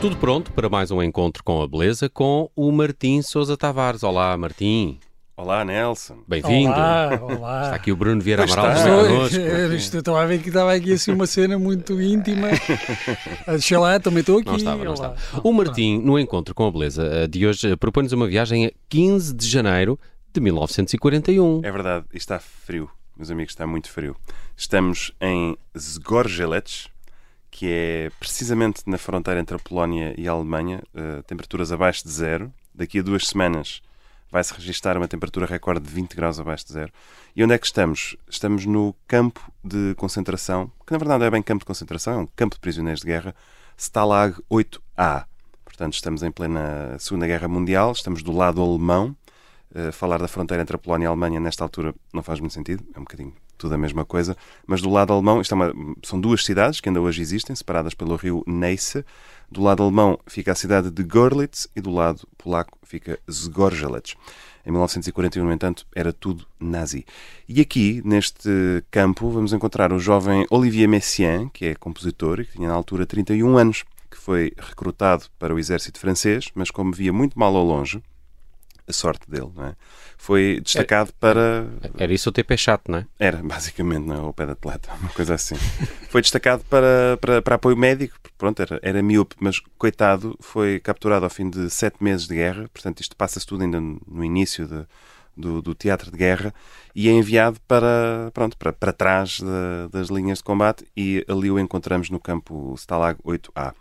Tudo pronto para mais um encontro com a beleza com o Martim Sousa Tavares. Olá, Martim. Olá, Nelson. Bem-vindo. Olá, olá. Está aqui o Bruno Vieira Pois Amaral está. também Estou- connosco. eu estou- Estava a ver que estava aqui assim uma cena muito íntima. Deixa lá, também estou aqui. Não estava, não estava. O Martim, no encontro com a beleza eh, de hoje, eh, propõe-nos uma viagem a 15 de janeiro de 1941. É verdade, está frio, meus amigos, está muito frio. Estamos em Zgorzelec, que é precisamente na fronteira entre a Polónia e a Alemanha, eh, temperaturas abaixo de zero. Daqui a duas semanas vai-se registrar uma temperatura recorde de 20 graus abaixo de zero. E onde é que estamos? Estamos no campo de concentração, que na verdade é bem campo de concentração, é um campo de prisioneiros de guerra, Stalag 8A. Portanto, estamos em plena Segunda Guerra Mundial, estamos do lado alemão. Uh, falar da fronteira entre a Polónia e a Alemanha nesta altura não faz muito sentido, é um bocadinho tudo a mesma coisa, mas do lado alemão, isto é uma- são duas cidades que ainda hoje existem, separadas pelo rio Neisse. Do lado alemão fica a cidade de Görlitz e do lado polaco fica Zgorzelec. Em 1941, no entanto, era tudo nazi. E aqui, neste campo, vamos encontrar o jovem Olivier Messiaen, que é compositor e que tinha na altura 31 anos, que foi recrutado para o exército francês, mas como via muito mal ao longe, a sorte dele, não é? foi destacado para Era isso o TP chato, não é? era, basicamente, não é? O pé de atleta, uma coisa assim. Foi destacado para, para, para apoio médico, pronto, era, era miúpe, mas coitado, foi capturado ao fim de sete meses de guerra, portanto, isto passa-se tudo ainda no início de- do, do teatro de guerra, e é enviado para, pronto, para, para trás da- das linhas de combate, e ali o encontramos no campo Stalag 8A.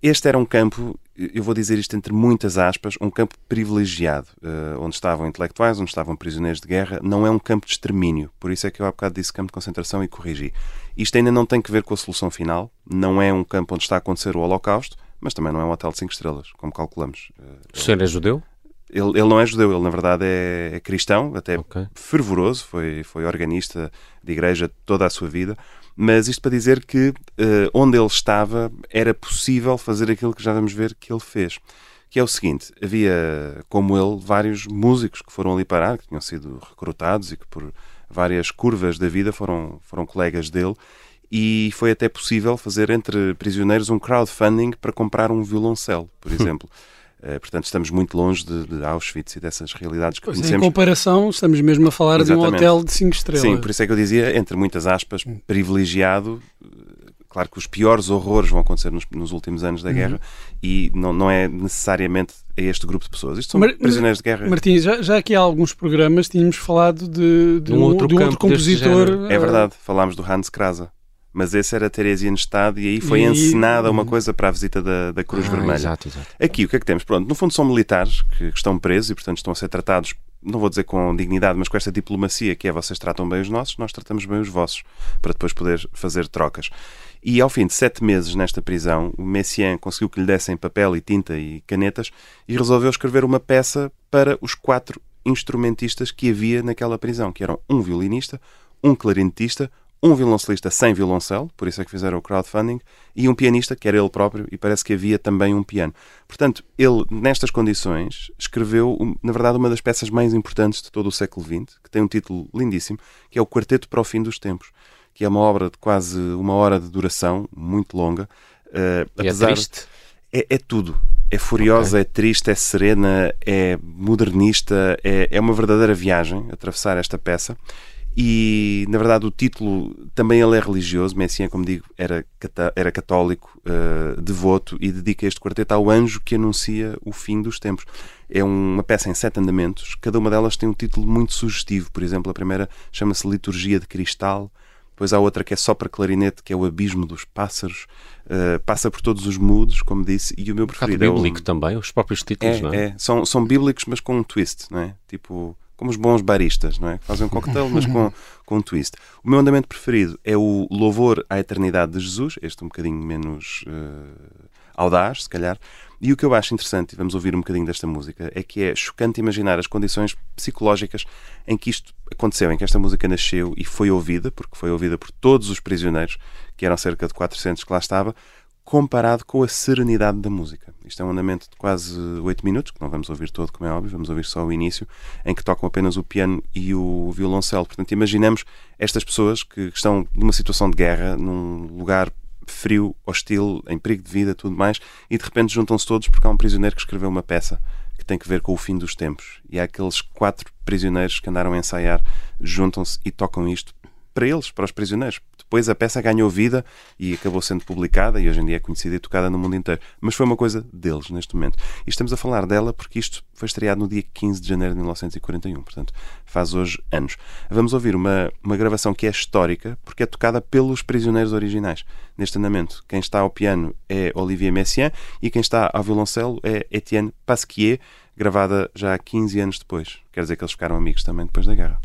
Este era um campo, eu vou dizer isto entre muitas aspas, um campo privilegiado, eh, onde estavam intelectuais, onde estavam prisioneiros de guerra. Não é um campo de extermínio, por isso é que eu há bocado disse campo de concentração e corrigi. Isto ainda não tem que ver com a solução final, não é um campo onde está a acontecer o Holocausto, mas também não é um hotel de 5 estrelas, como calculamos. Eh, O senhor é judeu? Ele, ele não é judeu, ele na verdade é, é cristão, até Ok. fervoroso, foi, foi organista de igreja toda a sua vida, mas isto para dizer que eh, onde ele estava era possível fazer aquilo que já vamos ver que ele fez. Que é o seguinte: havia, como ele, vários músicos que foram ali parar, que tinham sido recrutados e que por várias curvas da vida foram, foram colegas dele. E foi até possível fazer entre prisioneiros um crowdfunding para comprar um violoncelo, por exemplo. Eh, portanto, estamos muito longe de, de Auschwitz e dessas realidades que Pois, em conhecemos. comparação, estamos mesmo a falar de um Exatamente. hotel de 5 estrelas. Sim, por isso é que eu dizia, entre muitas aspas, privilegiado. Claro que os piores horrores vão acontecer nos, nos últimos anos Uhum. da guerra e não, não é necessariamente a este grupo de pessoas. Isto são Mar- prisioneiros de guerra. Martins, já, já aqui há alguns programas tínhamos falado de, de De um outro campo deste compositor. género. É verdade, falámos do Hans Krasa. Mas esse era Theresienstadt e aí foi E- encenada uma coisa para a visita da, da Cruz Ah, Vermelha. Exato, exato. Aqui o que é que temos? Pronto, no fundo são militares que, que estão presos e, portanto, estão a ser tratados, não vou dizer com dignidade, mas com esta diplomacia que é vocês tratam bem os nossos, nós tratamos bem os vossos, para depois poder fazer trocas. E ao fim de sete meses nesta prisão, o Messiaen conseguiu que lhe dessem papel e tinta e canetas e resolveu escrever uma peça para os quatro instrumentistas que havia naquela prisão, que eram um violinista, um clarinetista, um violoncelista sem violoncelo, por isso é que fizeram o crowdfunding, e um pianista, que era ele próprio, e parece que havia também um piano. Portanto, ele, nestas condições, escreveu, na verdade, uma das peças mais importantes de todo o século XX, que tem um título lindíssimo, que é o Quarteto para o Fim dos Tempos, que é uma obra de quase uma hora de duração, muito longa. eh, E é apesar- triste? é, é tudo. É furiosa, é triste, é serena, é modernista, é, é uma verdadeira viagem atravessar esta peça. E, na verdade, o título também ele é religioso. Messiaen, como digo, era, era católico, eh, devoto e dedica este quarteto ao anjo que anuncia o fim dos tempos. É uma peça em sete andamentos. Cada uma delas tem um título muito sugestivo. Por exemplo, a primeira chama-se Liturgia de Cristal. Depois há outra que é só para clarinete, que é o Abismo dos Pássaros. Eh, passa por todos os moods, como disse, e o meu Um bocado preferido é o... bíblico também, os próprios títulos, É, não é? é. São, são bíblicos, mas com um twist, não é? Tipo, como os bons baristas, não é? Que Fazem um cocktail, mas com, com um twist. O meu andamento preferido é o Louvor à Eternidade de Jesus, este um bocadinho menos eh, audaz, se calhar. E o que eu acho interessante, e vamos ouvir um bocadinho desta música, é que é chocante imaginar as condições psicológicas em que isto aconteceu, em que esta música nasceu e foi ouvida, porque foi ouvida por todos os prisioneiros, que eram cerca de 400 que lá estava, comparado com a serenidade da música. Isto é um andamento de quase 8 minutos, que não vamos ouvir todo, como é óbvio, vamos ouvir só o início, em que tocam apenas o piano e o violoncelo. Portanto, imaginemos estas pessoas que estão numa situação de guerra, num lugar frio, hostil, em perigo de vida, tudo mais, e de repente juntam-se todos porque há um prisioneiro que escreveu uma peça que tem que ver com o fim dos tempos. E há aqueles quatro prisioneiros que andaram a ensaiar, juntam-se e tocam isto para eles, para os prisioneiros. Depois a peça ganhou vida e acabou sendo publicada e hoje em dia é conhecida e tocada no mundo inteiro. Mas foi uma coisa deles neste momento. E estamos a falar dela porque isto foi estreado no dia 15 de janeiro de 1941, portanto faz hoje anos. Vamos ouvir uma, uma gravação que é histórica porque é tocada pelos prisioneiros originais. Neste andamento, quem está ao piano é Olivier Messiaen e quem está ao violoncelo é Etienne Pasquier, gravada já 15 anos depois. Quer dizer que eles ficaram amigos também depois da guerra.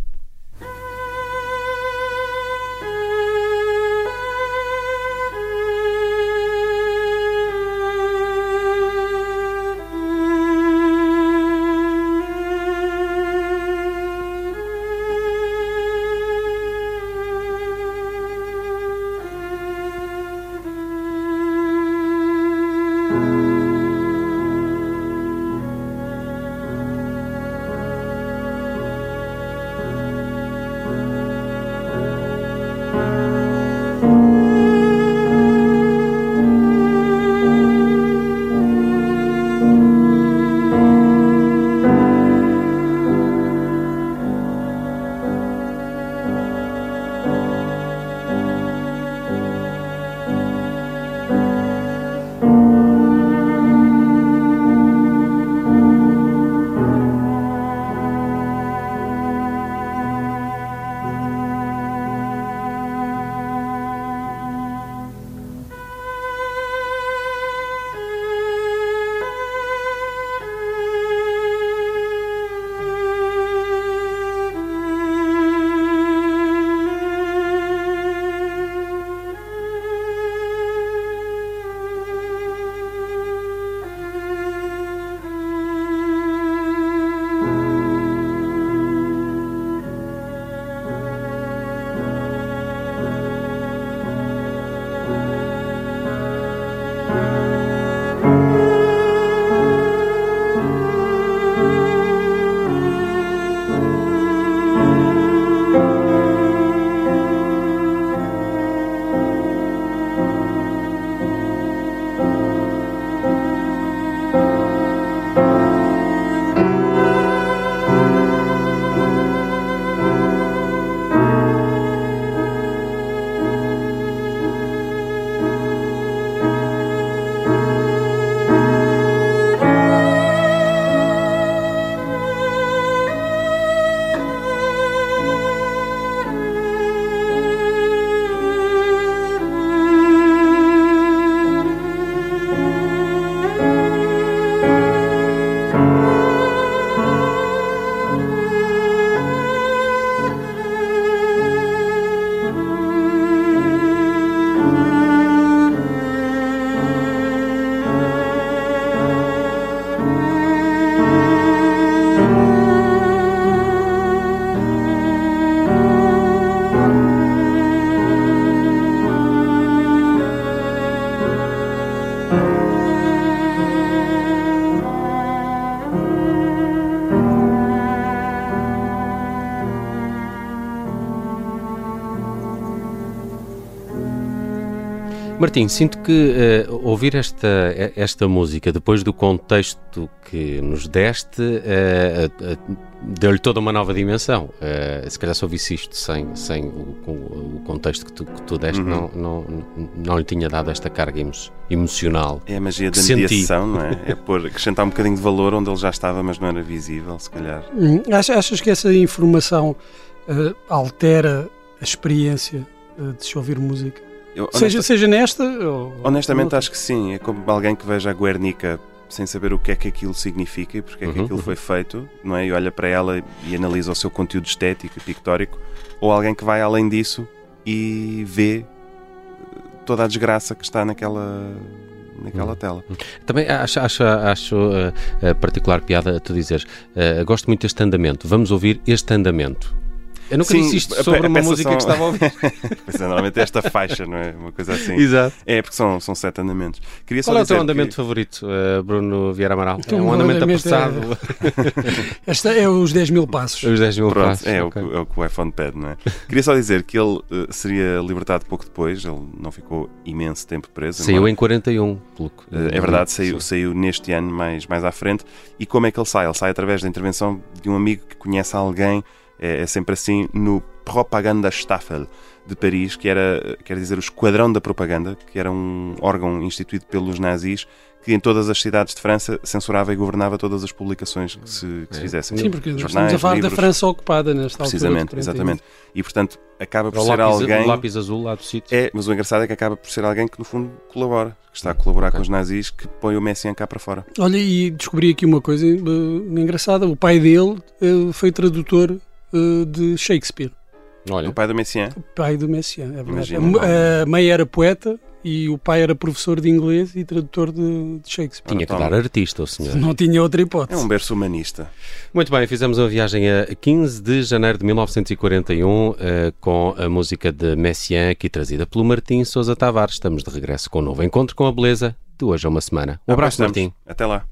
Martim, sinto que uh, ouvir esta, esta música depois do contexto que nos deste uh, uh, deu-lhe toda uma nova dimensão. se calhar se ouvisse isto sem, sem o, o contexto que tu, que tu deste, uhum. não, não, não lhe tinha dado esta carga emo emocional. É a magia da mediação, não é? É por acrescentar um bocadinho de valor onde ele já estava, mas não era visível, se calhar. Hum, achas que essa informação altera a experiência de se ouvir música? Eu, honesta... seja, seja nesta ou... Honestamente acho que sim. É como alguém que veja a Guernica sem saber o que é que aquilo significa e porque é que uhum, aquilo uhum. foi feito, não é? E olha para ela e analisa o seu conteúdo estético e pictórico, ou alguém que vai além disso e vê toda a desgraça que está naquela naquela uhum. tela. Também acho, acho, acho uh, particular piada tu dizeres, uh, gosto muito deste andamento, vamos ouvir este andamento. Eu nunca Sim, disse isto sobre uma música são... que estava a ouvir. pois é, normalmente é esta faixa, não é? Uma coisa assim. Exato. É, porque são, são sete andamentos. Queria Qual é o teu andamento que... favorito, uh, Bruno Vieira Amaral? Então, é um andamento apressado? É... Esta é os 10 mil passos. Os 10 mil Pronto, passos. É, okay. o, é o que o iPhone pede, não é? Queria só dizer que ele uh, seria libertado pouco depois, ele não ficou imenso tempo preso. Saiu embora... em 41, pelo que... Uh, é verdade, saiu, saiu neste ano mais, mais à frente. E como é que ele sai? Ele sai através da intervenção de um amigo que conhece alguém é, é sempre assim, no Propagandastafel de Paris, que era, quer dizer, o Esquadrão da Propaganda, que era um órgão instituído pelos nazis que em todas as cidades de França censurava e governava todas as publicações que se, que se é. fizessem. Sim, porque Jornais, estamos a falar livros, da França ocupada nesta precisamente, altura. Exatamente, E, portanto, acaba por ser lápis, alguém... O lápis azul lá do sítio. É, mas o engraçado é que acaba por ser alguém que, no fundo, colabora. Que está a colaborar okay. com os nazis, que põe o Messiaen cá para fora. Olha, e descobri aqui uma coisa uh, engraçada. O pai dele uh, foi tradutor uh, de Shakespeare. Olha. O pai do Messiaen? O pai do Messiaen, é verdade. A, a mãe era poeta e o pai era professor de inglês e tradutor de, de Shakespeare. Tinha que dar artista, o senhor. Não tinha outra hipótese. É um berço humanista. Muito bem, fizemos uma viagem a 15 de janeiro de 1941 uh, eh, com a música de Messiaen aqui trazida pelo Martim Sousa Tavares. Estamos de regresso com um novo encontro com a beleza de hoje a uma semana. Um abraço, Martim. Até lá.